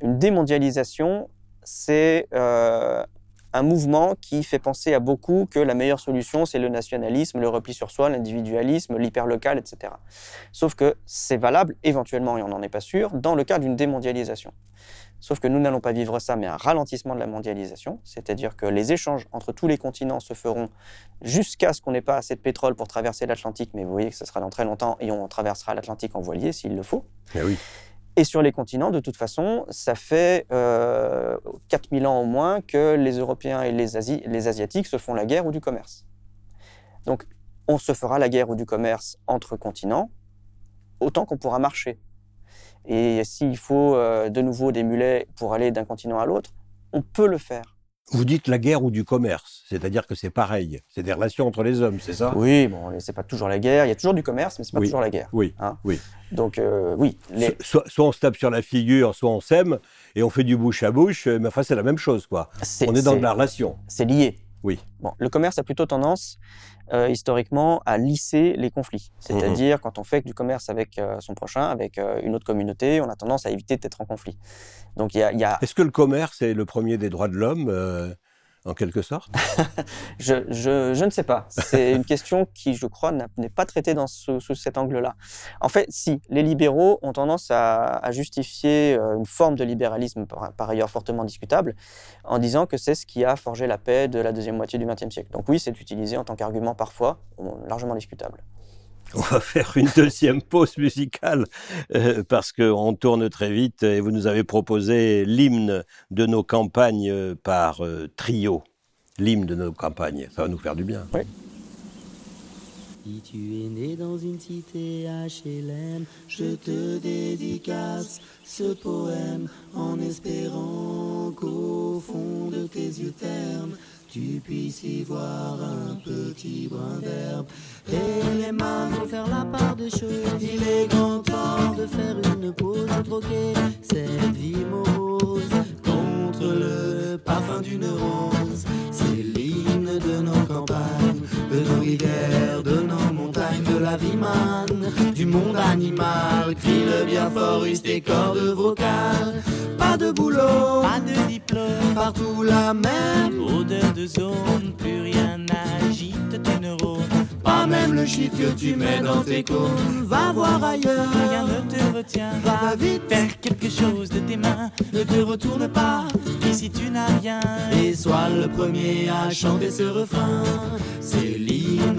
Une démondialisation, c'est euh, un mouvement qui fait penser à beaucoup que la meilleure solution, c'est le nationalisme, le repli sur soi, l'individualisme, l'hyperlocal, etc. Sauf que c'est valable, éventuellement, et on n'en est pas sûr, dans le cas d'une démondialisation. Sauf que nous n'allons pas vivre ça, mais un ralentissement de la mondialisation, c'est-à-dire que les échanges entre tous les continents se feront jusqu'à ce qu'on n'ait pas assez de pétrole pour traverser l'Atlantique, mais vous voyez que ce sera dans très longtemps et on traversera l'Atlantique en voilier s'il le faut. Mais oui. Et sur les continents, de toute façon, ça fait euh, 4000 ans au moins que les Européens et les, les Asiatiques se font la guerre ou du commerce. Donc, on se fera la guerre ou du commerce entre continents autant qu'on pourra marcher. Et s'il faut euh, de nouveau des mulets pour aller d'un continent à l'autre, on peut le faire. Vous dites la guerre ou du commerce, c'est-à-dire que c'est pareil, c'est des relations entre les hommes, c'est ça? Oui, bon, c'est pas toujours la guerre, il y a toujours du commerce, mais c'est pas toujours la guerre. Oui, hein oui. Donc euh, oui. Soit, on se tape sur la figure, soit on s'aime et on fait du bouche à bouche, mais enfin c'est la même chose, quoi. on est dans de la relation. C'est lié. Oui. Bon, le commerce a plutôt tendance, euh, historiquement, à lisser les conflits. C'est-à-dire, quand on fait du commerce avec euh, son prochain, avec euh, une autre communauté, on a tendance à éviter d'être en conflit. Donc, il y a... Est-ce que le commerce est le premier des droits de l'homme en quelque sorte je, je, je, ne sais pas. C'est une question qui, je crois, n'est pas traitée dans sous cet angle-là. En fait, si, les libéraux ont tendance à, à justifier euh, une forme de libéralisme, par, par, ailleurs fortement discutable, en disant que c'est ce qui a forgé la paix de la deuxième moitié du XXe siècle. Donc oui, c'est utilisé en tant qu'argument parfois, largement discutable. On va faire une deuxième pause musicale euh, parce qu'on tourne très vite et vous nous avez proposé l'hymne de nos campagnes euh, par euh, trio. L'hymne de nos campagnes, ça va nous faire du bien. Oui. Si tu es né dans une cité HLM, je te dédicace ce poème en espérant qu'au fond de tes yeux ternes, tu puisses y voir un petit brin d'herbe. Et les mains vont faire la part des choses. Il est grand temps de faire une pause, de troquer cette vie morose contre le parfum d'une rose. C'est l'hymne de nos campagnes, de nos rivières, de nos montagnes, de la vie manne, du monde animal. Crie le bien fort, use tes cordes vocales. Pas de boulot, pas de diplôme, partout la même odeur de zone, plus rien n'agite tes neurones. Pas même le shit que tu mets dans tes cônes. Va voir ailleurs, rien ne te retient. Va vite, faire quelque chose de tes mains. Ne te retourne pas, ici tu n'as rien. Et sois le premier à chanter ce refrain. C'est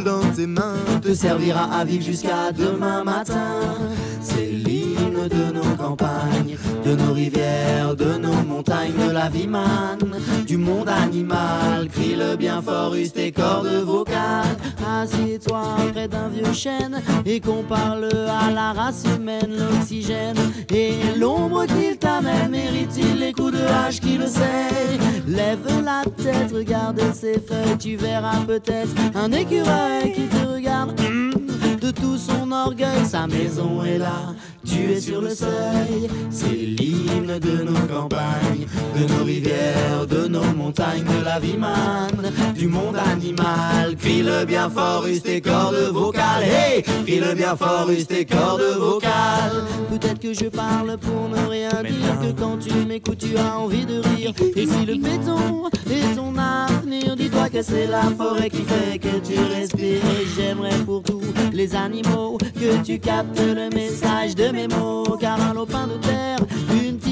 dans tes mains te servira à vivre jusqu'à demain matin. C'est de nos campagnes, de nos rivières, de nos montagnes, de la vie manne, du monde animal. Crie le bien fort, use tes cordes vocales. Assieds-toi près d'un vieux chêne et qu'on parle à la race humaine, l'oxygène et l'ombre qu'il t'amène. Mérite-t-il les coups de hache qui le sait? Lève la tête, regarde ses feuilles, tu verras peut-être un écureuil qui te regarde. De tout son orgueil, sa maison est là, tu es sur le seuil. C'est l'hymne de nos campagnes, de nos rivières, de nos montagnes, de la vie manne, du monde animal. Crie le bien fort, use tes cordes vocales. Hey, crie le bien fort, tes cordes vocales. Peut-être que je parle pour ne rien dire, que quand tu m'écoutes, tu as envie de rire. Et si le béton est ton avenir, dis-toi que c'est la forêt qui fait que tu respires. Et j'aimerais pour tous les animaux que tu captes le message de mes mots, car un lopin de terre, une tige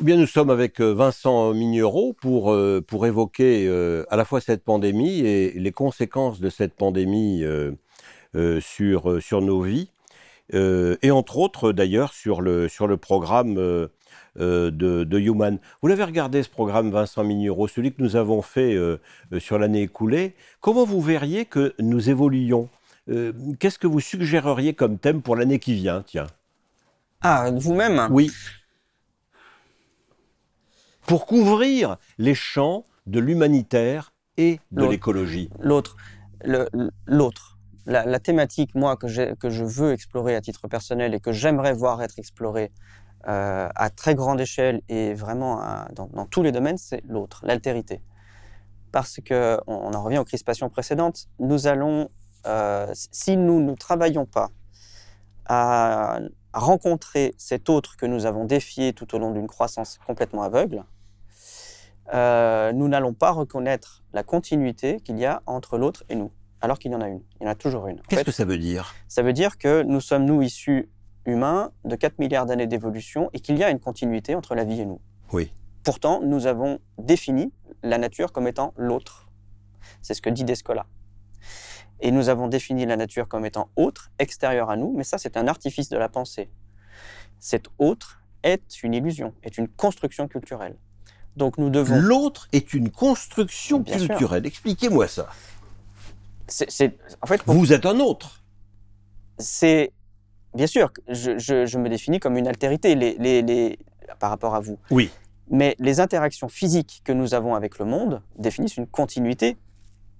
Eh bien, nous sommes avec euh, Vincent Mignereau pour, euh, pour évoquer euh, à la fois cette pandémie et les conséquences de cette pandémie sur, sur nos vies, et entre autres d'ailleurs sur le, sur le programme de, de, Human. Vous l'avez regardé ce programme, Vincent Mignereau, celui que nous avons fait sur l'année écoulée. Comment vous verriez que nous évoluons Qu'est-ce que vous suggéreriez comme thème pour l'année qui vient? Tiens. Ah, vous-même? Oui pour couvrir les champs de l'humanitaire et de l'écologie L'autre. L'autre. La, thématique, moi, que, que je veux explorer à titre personnel et que j'aimerais voir être explorée euh, à très grande échelle et vraiment dans, tous les domaines, c'est l'autre, l'altérité. Parce que, on, en revient aux crispations précédentes, nous allons, euh, si nous ne travaillons pas à rencontrer cet autre que nous avons défié tout au long d'une croissance complètement aveugle, euh, nous n'allons pas reconnaître la continuité qu'il y a entre l'autre et nous, alors qu'il y en a une. Il y en a toujours une. Qu'est-ce que ça veut dire? Ça veut dire que nous sommes, nous, issus humains de 4 milliards d'années d'évolution et qu'il y a une continuité entre la vie et nous. Oui. Pourtant, nous avons défini la nature comme étant l'autre. C'est ce que dit Descola. Et nous avons défini la nature comme étant autre, extérieure à nous, mais ça, c'est un artifice de la pensée. Cet autre est une illusion, est une construction culturelle. Donc nous devons. L'autre est une construction culturelle. Expliquez-moi ça. C'est, en fait. Vous êtes un autre. C'est bien sûr. Je, je, me définis comme une altérité les, les, les, par rapport à vous. Oui. Mais les interactions physiques que nous avons avec le monde définissent une continuité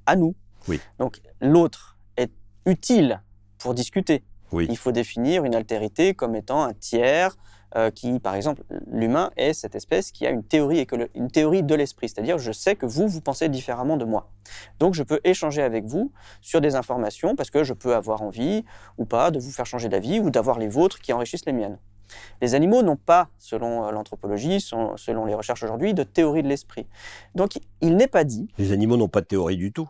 à nous. Oui. Donc l'autre est utile pour discuter. Oui. Il faut définir une altérité comme étant un tiers, euh, qui, par exemple, l'humain est cette espèce qui a une théorie, une théorie de l'esprit, c'est-à-dire je sais que vous, vous pensez différemment de moi. Donc je peux échanger avec vous sur des informations parce que je peux avoir envie ou pas de vous faire changer d'avis ou d'avoir les vôtres qui enrichissent les miennes. Les animaux n'ont pas, selon euh, l'anthropologie, selon les recherches aujourd'hui, de théorie de l'esprit. Donc il n'est pas dit... Les animaux n'ont pas de théorie du tout.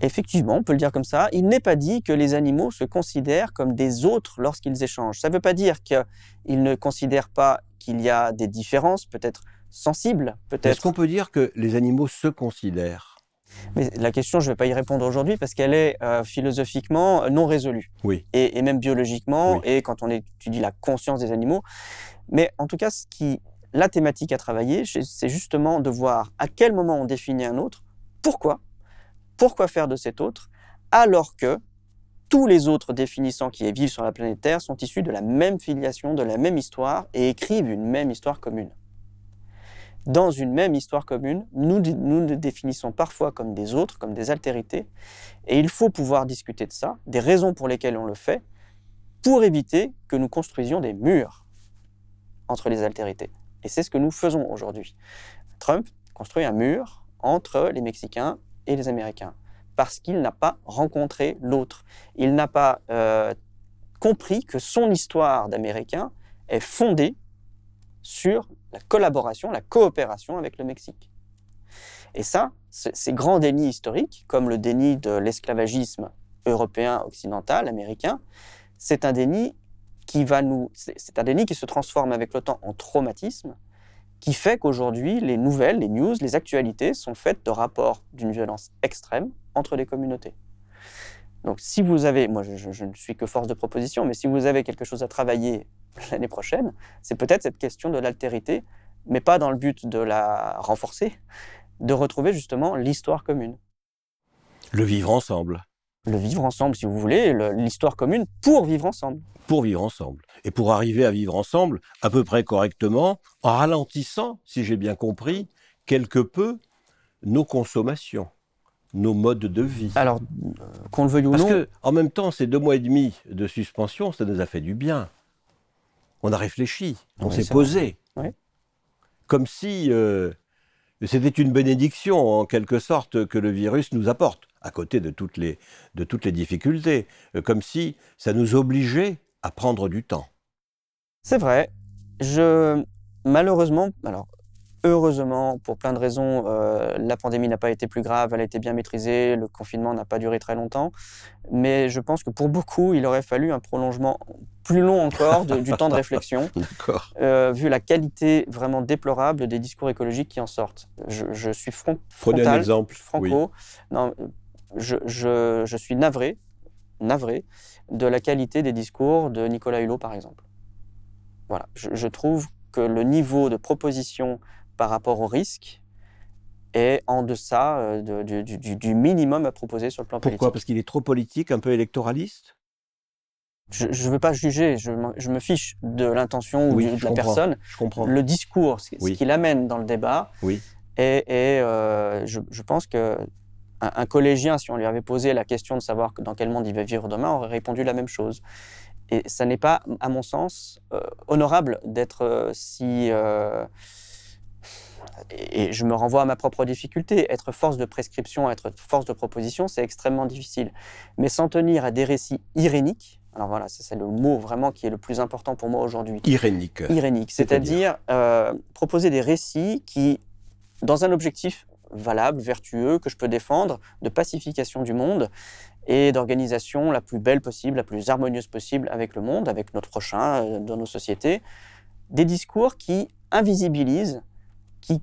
Effectivement, on peut le dire comme ça. Il n'est pas dit que les animaux se considèrent comme des autres lorsqu'ils échangent. Ça ne veut pas dire qu'ils ne considèrent pas qu'il y a des différences, peut-être sensibles, peut-être. Est-ce qu'on peut dire que les animaux se considèrent? Mais la question, je ne vais pas y répondre aujourd'hui parce qu'elle est euh, philosophiquement non résolue. Oui. Et, même biologiquement, et quand on étudie la conscience des animaux. Mais en tout cas, ce qui, la thématique à travailler, c'est justement de voir à quel moment on définit un autre, pourquoi, pourquoi faire de cet autre alors que tous les autres définissants qui vivent sur la planète Terre sont issus de la même filiation, de la même histoire et écrivent une même histoire commune. Dans une même histoire commune, nous nous définissons parfois comme des autres, comme des altérités, et il faut pouvoir discuter de ça, des raisons pour lesquelles on le fait, pour éviter que nous construisions des murs entre les altérités. Et c'est ce que nous faisons aujourd'hui. Trump construit un mur entre les Mexicains et les Américains, parce qu'il n'a pas rencontré l'autre. Il n'a pas euh, compris que son histoire d'Américain est fondée sur la collaboration, la coopération avec le Mexique. Et ça, ces grands dénis historiques, comme le déni de l'esclavagisme européen, occidental, américain, c'est un déni qui va nous, c'est un déni qui se transforme avec le temps en traumatisme qui fait qu'aujourd'hui, les nouvelles, les news, les actualités sont faites de rapports d'une violence extrême entre les communautés. Donc si vous avez, moi je, ne suis que force de proposition, mais si vous avez quelque chose à travailler l'année prochaine, c'est peut-être cette question de l'altérité, mais pas dans le but de la renforcer, de retrouver justement l'histoire commune. Le vivre ensemble. le vivre ensemble, si vous voulez, l'histoire commune pour vivre ensemble. Pour vivre ensemble. Et pour arriver à vivre ensemble à peu près correctement, en ralentissant, si j'ai bien compris, quelque peu nos consommations, nos modes de vie. Alors, qu'on le veuille ou non. Parce que, en même temps, ces deux mois et demi de suspension, ça nous a fait du bien. On a réfléchi, on s'est posé. Comme si euh, c'était une bénédiction, en quelque sorte, que le virus nous apporte, à côté de toutes les, de toutes les difficultés. Euh, comme si ça nous obligeait à prendre du temps. C'est vrai. Je, malheureusement, alors Heureusement, pour plein de raisons, euh, la pandémie n'a pas été plus grave, elle a été bien maîtrisée, le confinement n'a pas duré très longtemps. Mais je pense que pour beaucoup, il aurait fallu un prolongement plus long encore du temps de réflexion, euh, vu la qualité vraiment déplorable des discours écologiques qui en sortent. Je, suis front, frontal, un exemple. franco. Non, je, je, suis navré, navré de la qualité des discours de Nicolas Hulot, par exemple. Voilà, je trouve que le niveau de proposition par rapport au risque est en deçà euh, du, minimum à proposer sur le plan politique. Pourquoi Parce qu'il est trop politique, un peu électoraliste? Je ne veux pas juger, je, me fiche de l'intention ou de la personne. Je comprends. Le discours, ce, qui qu'il amène dans le débat, oui. et, euh, je, pense que un, collégien, si on lui avait posé la question de savoir dans quel monde il va vivre demain, aurait répondu la même chose. Et ça n'est pas, à mon sens, euh, honorable d'être si et je me renvoie à ma propre difficulté. Être force de prescription, être force de proposition, c'est extrêmement difficile. Mais s'en tenir à des récits iréniques, alors voilà, c'est le mot vraiment qui est le plus important pour moi aujourd'hui. Irénique. Irénique, c'est-à-dire euh, proposer des récits qui, dans un objectif valable, vertueux, que je peux défendre, de pacification du monde et d'organisation la plus belle possible, la plus harmonieuse possible avec le monde, avec notre prochain, euh, dans nos sociétés, des discours qui invisibilisent qui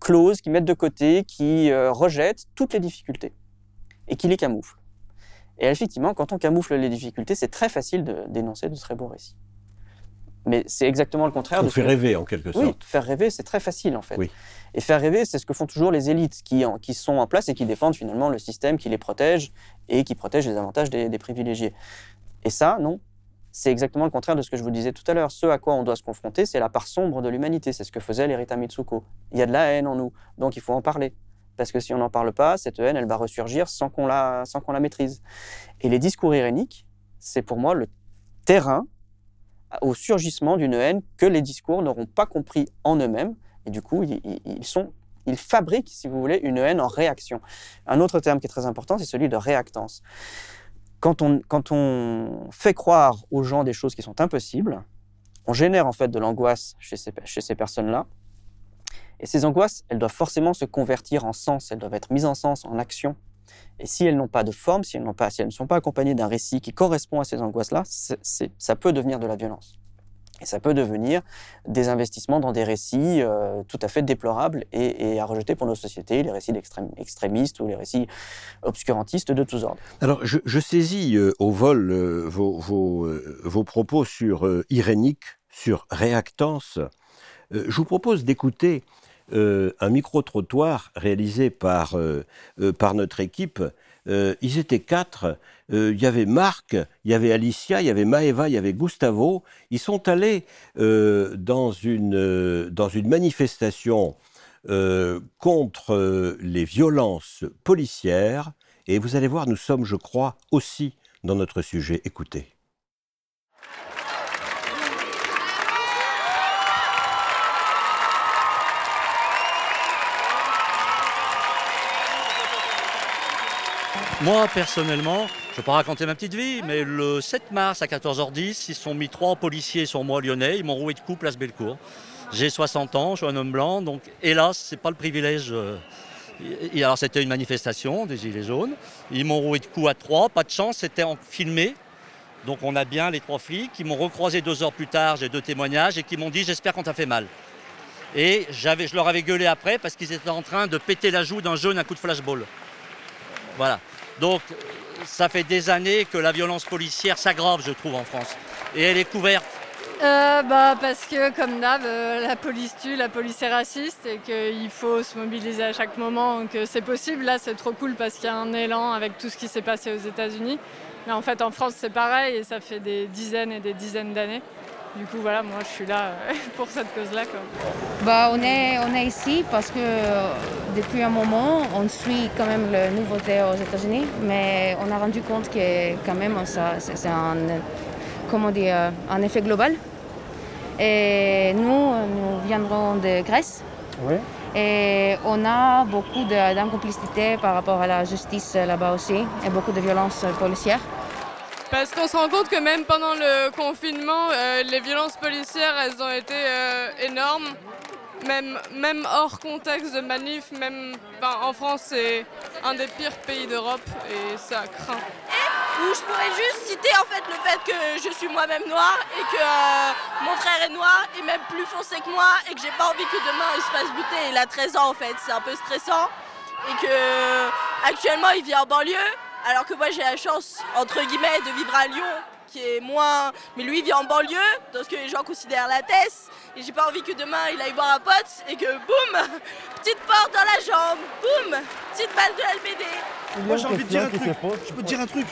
closent, qui mettent de côté, qui euh, rejettent toutes les difficultés et qui les camouflent. Et effectivement, quand on camoufle les difficultés, c'est très facile de d'énoncer de très beaux récits. Mais c'est exactement le contraire. On de fait rêver en quelque sorte. Oui, faire rêver, c'est très facile en fait. Et faire rêver, c'est ce que font toujours les élites qui, qui sont en place et qui défendent finalement le système qui les protège et qui protège les avantages des privilégiés. Et ça, non, c'est exactement le contraire de ce que je vous disais tout à l'heure. Ce à quoi on doit se confronter, c'est la part sombre de l'humanité. C'est ce que faisait l'Erita Mitsuko. Il y a de la haine en nous, donc il faut en parler. Parce que si on n'en parle pas, cette haine, elle va ressurgir sans qu'on la, sans qu'on la maîtrise. Et les discours iréniques, c'est pour moi le terrain au surgissement d'une haine que les discours n'auront pas compris en eux-mêmes. Et du coup, ils, sont, ils fabriquent, si vous voulez, une haine en réaction. Un autre terme qui est très important, c'est celui de réactance quand on, fait croire aux gens des choses qui sont impossibles, on génère en fait de l'angoisse chez ces, personnes-là. Et ces angoisses, elles doivent forcément se convertir en sens, elles doivent être mises en sens, en action. Et si elles n'ont pas de forme, si elles, ne sont pas accompagnées d'un récit qui correspond à ces angoisses-là, ça peut devenir de la violence. Et ça peut devenir des investissements dans des récits euh, tout à fait déplorables et, à rejeter pour nos sociétés, les récits extrémistes ou les récits obscurantistes de tous ordres. Alors, je, saisis euh, au vol euh, vos, propos sur irénique, sur réactance. je vous propose d'écouter un micro-trottoir réalisé par, par notre équipe euh, ils étaient quatre. Euh, il y avait Marc, il y avait Alicia, il y avait Maeva, il y avait Gustavo. Ils sont allés euh, dans, une, dans une manifestation contre les violences policières. Et vous allez voir, nous sommes, je crois, aussi dans notre sujet. Écoutez. Moi, personnellement, je ne vais pas raconter ma petite vie, mais le 7 mars à 14h10, ils sont mis trois policiers sur moi lyonnais, ils m'ont roué de coups place Bellecour. J'ai 60 ans, je suis un homme blanc, donc hélas, ce n'est pas le privilège. Euh, alors c'était une manifestation des Gilets jaunes. Ils m'ont roué de coups à trois, pas de chance, c'était filmé. Donc on a bien les trois flics qui m'ont recroisé deux heures plus tard, j'ai deux témoignages, et qui m'ont dit j'espère qu'on t'a fait mal. Et je leur avais gueulé après parce qu'ils étaient en train de péter la joue d'un jeune à coup de flashball. Voilà. Donc ça fait des années que la violence policière s'aggrave, je trouve, en France. Et elle est couverte. euh, bah, Parce que, comme d'hab, euh, la police tue, la police est raciste et qu'il faut se mobiliser à chaque moment, que c'est possible. Là, c'est trop cool parce qu'il y a un élan avec tout ce qui s'est passé aux États-Unis. Mais en fait, en France, c'est pareil et ça fait des dizaines et des dizaines d'années. Du coup, voilà, moi, je suis là euh, pour cette cause-là. Bah, on, est, on est ici parce que depuis un moment, on suit quand même le nouveauté aux États-Unis, mais on a rendu compte que quand même, ça, c'est un comment dire, un effet global. Et nous, nous viendrons de Grèce. Et on a beaucoup d'incomplicité par rapport à la justice là-bas aussi, et beaucoup de violences policières. Parce qu'on se rend compte que même pendant le confinement, euh, les violences policières, elles ont été euh, énormes. Même, même hors contexte de manif, même en France, c'est un des pires pays d'Europe et ça craint où je pourrais juste citer en fait le fait que je suis moi-même noire et que euh, mon frère est noir et même plus foncé que moi et que j'ai pas envie que demain il se fasse buter. Il a 13 ans en fait, c'est un peu stressant et que actuellement il vit en banlieue alors que moi j'ai la chance entre guillemets de vivre à Lyon qui est moins. Mais lui il vit en banlieue, dans ce que les gens considèrent la Tess. Et j'ai pas envie que demain il aille voir un pote et que boum Petite porte dans la jambe, boum Petite balle de LBD. Moi j'ai envie de dire un truc. Je peux te dire un truc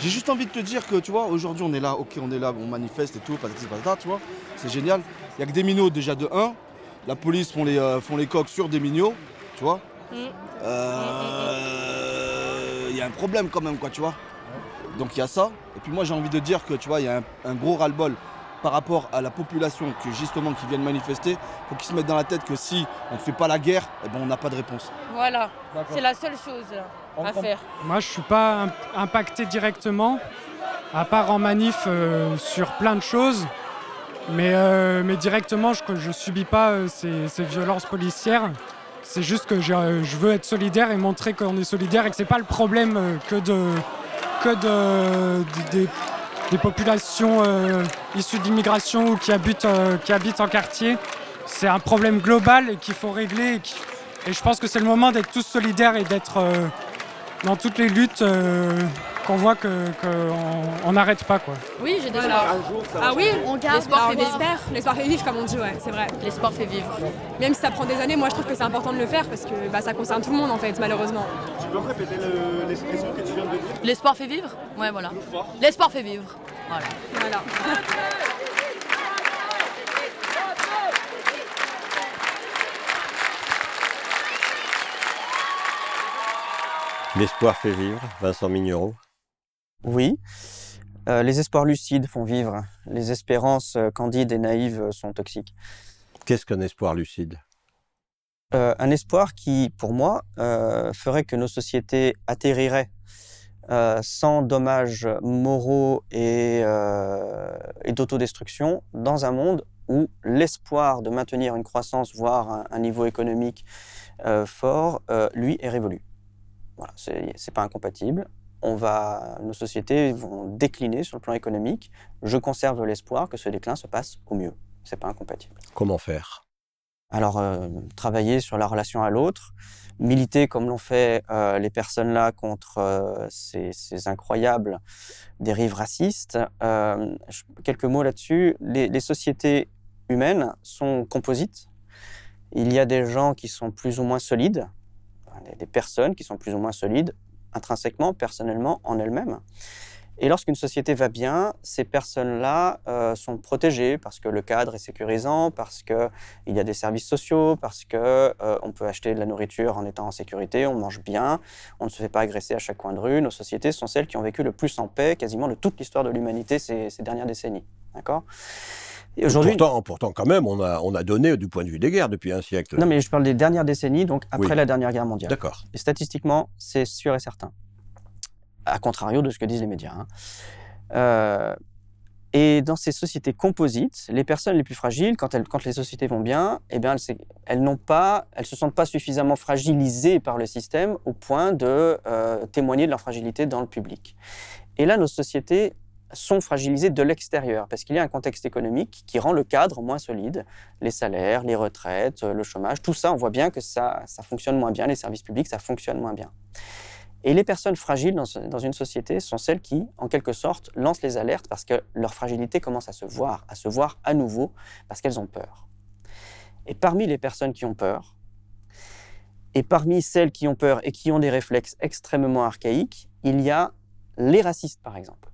J'ai juste envie de te dire que tu vois, aujourd'hui on est là, ok on est là, on manifeste et tout, patati patata, tu vois, c'est génial. Il y a que des minots déjà de 1. La police font les, euh, font les coques sur des minots, tu vois. Mm. Euh, un problème quand même quoi, tu vois. Donc il y a ça. Et puis moi j'ai envie de dire que tu vois, il y a un, gros ras-le-bol par rapport à la population que justement qui viennent manifester. Il faut qu'ils se mettent dans la tête que si on ne fait pas la guerre, eh ben, on n'a pas de réponse. Voilà, c'est la seule chose à faire. Moi je ne suis pas impacté directement, à part en manif euh, sur plein de choses. Mais, euh, mais directement, je ne subis pas euh, ces, violences policières. C'est juste que je veux être solidaire et montrer qu'on est solidaire et que ce n'est pas le problème que de, que de, des populations euh, issues d'immigration ou qui habitent, euh, qui habitent en quartier. C'est un problème global et qu'il faut régler. Et, je pense que c'est le moment d'être tous solidaires et d'être euh, dans toutes les luttes qu'on voit qu'on n'arrête pas. Quoi. Oui, j'ai des espoirs. Ah oui, on garde. L'espoir fait vivre. L'espoir fait vivre, comme on dit, ouais, c'est vrai. L'espoir fait vivre. Même si ça prend des années, moi je trouve que c'est important de le faire parce que bah, ça concerne tout le monde en fait, malheureusement. Tu peux répéter l'expression que tu viens de dire? L'espoir fait vivre? Ouais, voilà. L'espoir fait vivre. Voilà. voilà. L'espoir fait vivre, Vincent Migneron oui. Euh, les espoirs lucides font vivre. Les espérances euh, candides et naïves euh, sont toxiques. Qu'est-ce qu'un espoir lucide? Un espoir qui, pour moi, ferait que nos sociétés atterriraient sans dommages moraux et, d'autodestruction dans un monde où l'espoir de maintenir une croissance, voire un, niveau économique fort, lui, est révolu. Voilà, c'est pas incompatible on va, nos sociétés vont décliner sur le plan économique. Je conserve l'espoir que ce déclin se passe au mieux. C'est pas incompatible. Comment faire? Alors, euh, travailler sur la relation à l'autre, militer comme l'ont fait euh, les personnes là contre euh, ces, incroyables dérives racistes. quelques mots là-dessus. Les, sociétés humaines sont composites. Il y a des gens qui sont plus ou moins solides, des personnes qui sont plus ou moins solides, intrinsèquement, personnellement, en elles-mêmes. Et lorsqu'une société va bien, ces personnes-là euh, sont protégées parce que le cadre est sécurisant, parce qu'il y a des services sociaux, parce qu'on euh, peut acheter de la nourriture en étant en sécurité, on mange bien, on ne se fait pas agresser à chaque coin de rue. Nos sociétés sont celles qui ont vécu le plus en paix quasiment de toute l'histoire de l'humanité ces, ces dernières décennies. D'accord? Pourtant, pourtant, quand même, on a, on a donné du point de vue des guerres depuis un siècle. Non, mais je parle des dernières décennies, donc après la dernière guerre mondiale. D'accord. Et statistiquement, c'est sûr et certain. À contrario de ce que disent les médias. Hein. Euh, et dans ces sociétés composites, les personnes les plus fragiles, quand, elles, quand les sociétés vont bien, eh bien, elles, elles n'ont pas, elles se sentent pas suffisamment fragilisées par le système au point de euh, témoigner de leur fragilité dans le public. Et là, nos sociétés sont fragilisés de l'extérieur, parce qu'il y a un contexte économique qui rend le cadre moins solide. Les salaires, les retraites, le chômage, tout ça, on voit bien que ça, ça fonctionne moins bien, les services publics, ça fonctionne moins bien. Et les personnes fragiles dans, une société sont celles qui, en quelque sorte, lancent les alertes parce que leur fragilité commence à se voir, à se voir à nouveau, parce qu'elles ont peur. Et parmi les personnes qui ont peur, et parmi celles qui ont peur et qui ont des réflexes extrêmement archaïques, il y a les racistes, par exemple,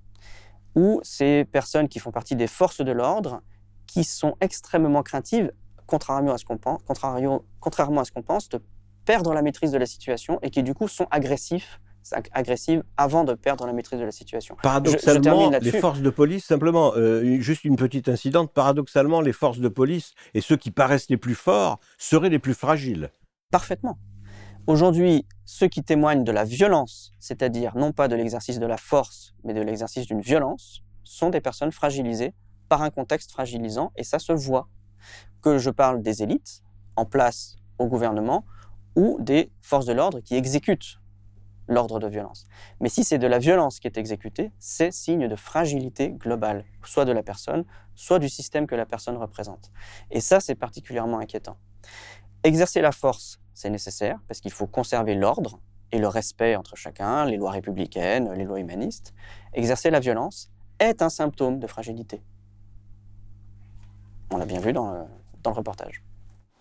ou ces personnes qui font partie des forces de l'ordre, qui sont extrêmement craintives, contrairement à ce qu'on pense, contrairement à ce qu'on pense, de perdre la maîtrise de la situation et qui du coup sont agressifs agressives avant de perdre la maîtrise de la situation. Paradoxalement, les forces de police, simplement, euh, juste une petite incidente, paradoxalement, les forces de police et ceux qui paraissent les plus forts seraient les plus fragiles. Parfaitement. Aujourd'hui, ceux qui témoignent de la violence, c'est-à-dire non pas de l'exercice de la force, mais de l'exercice d'une violence, sont des personnes fragilisées par un contexte fragilisant, et ça se voit. Que je parle des élites en place au gouvernement ou des forces de l'ordre qui exécutent l'ordre de violence. Mais si c'est de la violence qui est exécutée, c'est signe de fragilité globale, soit de la personne, soit du système que la personne représente. Et ça, c'est particulièrement inquiétant. Exercer la force, c'est nécessaire, parce qu'il faut conserver l'ordre et le respect entre chacun, les lois républicaines, les lois humanistes. Exercer la violence est un symptôme de fragilité. On l'a bien vu dans le, dans le reportage.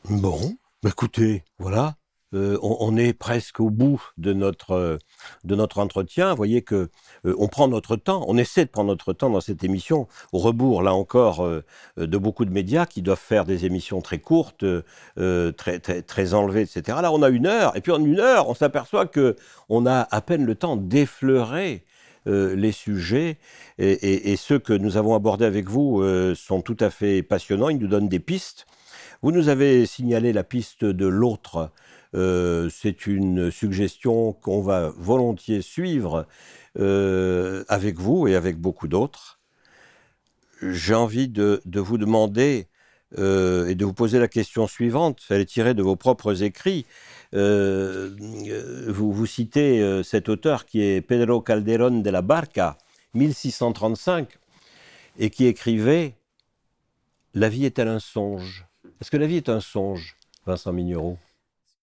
Bon, bah écoutez, voilà, euh, on, est presque au bout de notre, euh, de notre entretien. Vous voyez que euh, on prend notre temps, on essaie de prendre notre temps dans cette émission, au rebours, là encore, de beaucoup de médias qui doivent faire des émissions très courtes, très, très, enlevées, etc. Là, on a une heure, et puis en une heure, on s'aperçoit que on a à peine le temps d'effleurer les sujets. Et, et, ceux que nous avons abordés avec vous sont tout à fait passionnants. Ils nous donnent des pistes. Vous nous avez signalé la piste de l'autre euh, c'est une suggestion qu'on va volontiers suivre euh, avec vous et avec beaucoup d'autres. J'ai envie de, vous demander euh, et de vous poser la question suivante. Elle est tirée de vos propres écrits. vous, citez cet auteur qui est Pedro Calderón de la Barca, 1635, et qui écrivait La vie est-elle un songe? Est-ce que la vie est un songe, Vincent Mignereau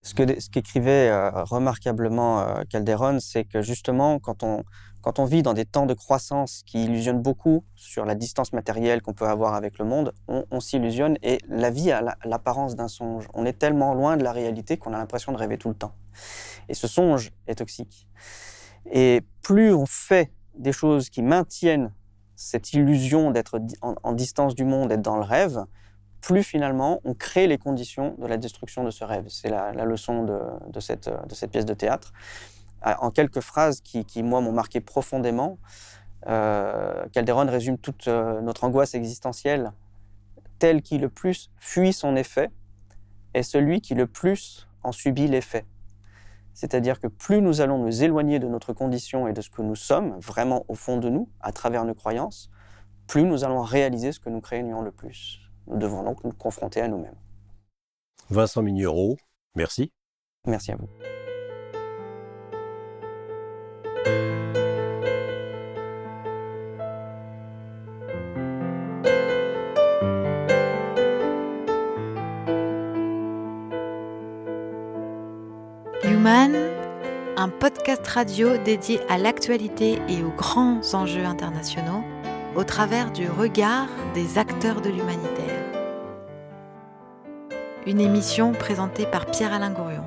ce qu'écrivait euh, remarquablement euh, Calderon, c'est que justement, quand on, quand on vit dans des temps de croissance qui illusionnent beaucoup sur la distance matérielle qu'on peut avoir avec le monde, on, s'illusionne et la vie a l'apparence d'un songe. On est tellement loin de la réalité qu'on a l'impression de rêver tout le temps. Et ce songe est toxique. Et plus on fait des choses qui maintiennent cette illusion d'être en, distance du monde, d'être dans le rêve, plus finalement on crée les conditions de la destruction de ce rêve. C'est la, leçon de, cette, pièce de théâtre. Euh, en quelques phrases qui, moi, m'ont marqué profondément, euh, Calderon résume toute euh, notre angoisse existentielle. Tel qui le plus fuit son effet est celui qui le plus en subit l'effet. C'est-à-dire que plus nous allons nous éloigner de notre condition et de ce que nous sommes, vraiment au fond de nous, à travers nos croyances, plus nous allons réaliser ce que nous craignons le plus. Nous devons donc nous confronter à nous-mêmes. Vincent Mignereau, merci. Merci à vous. Human, un podcast radio dédié à l'actualité et aux grands enjeux internationaux au travers du regard des acteurs de l'humanitaire. Une émission présentée par Pierre-Alain Gourion.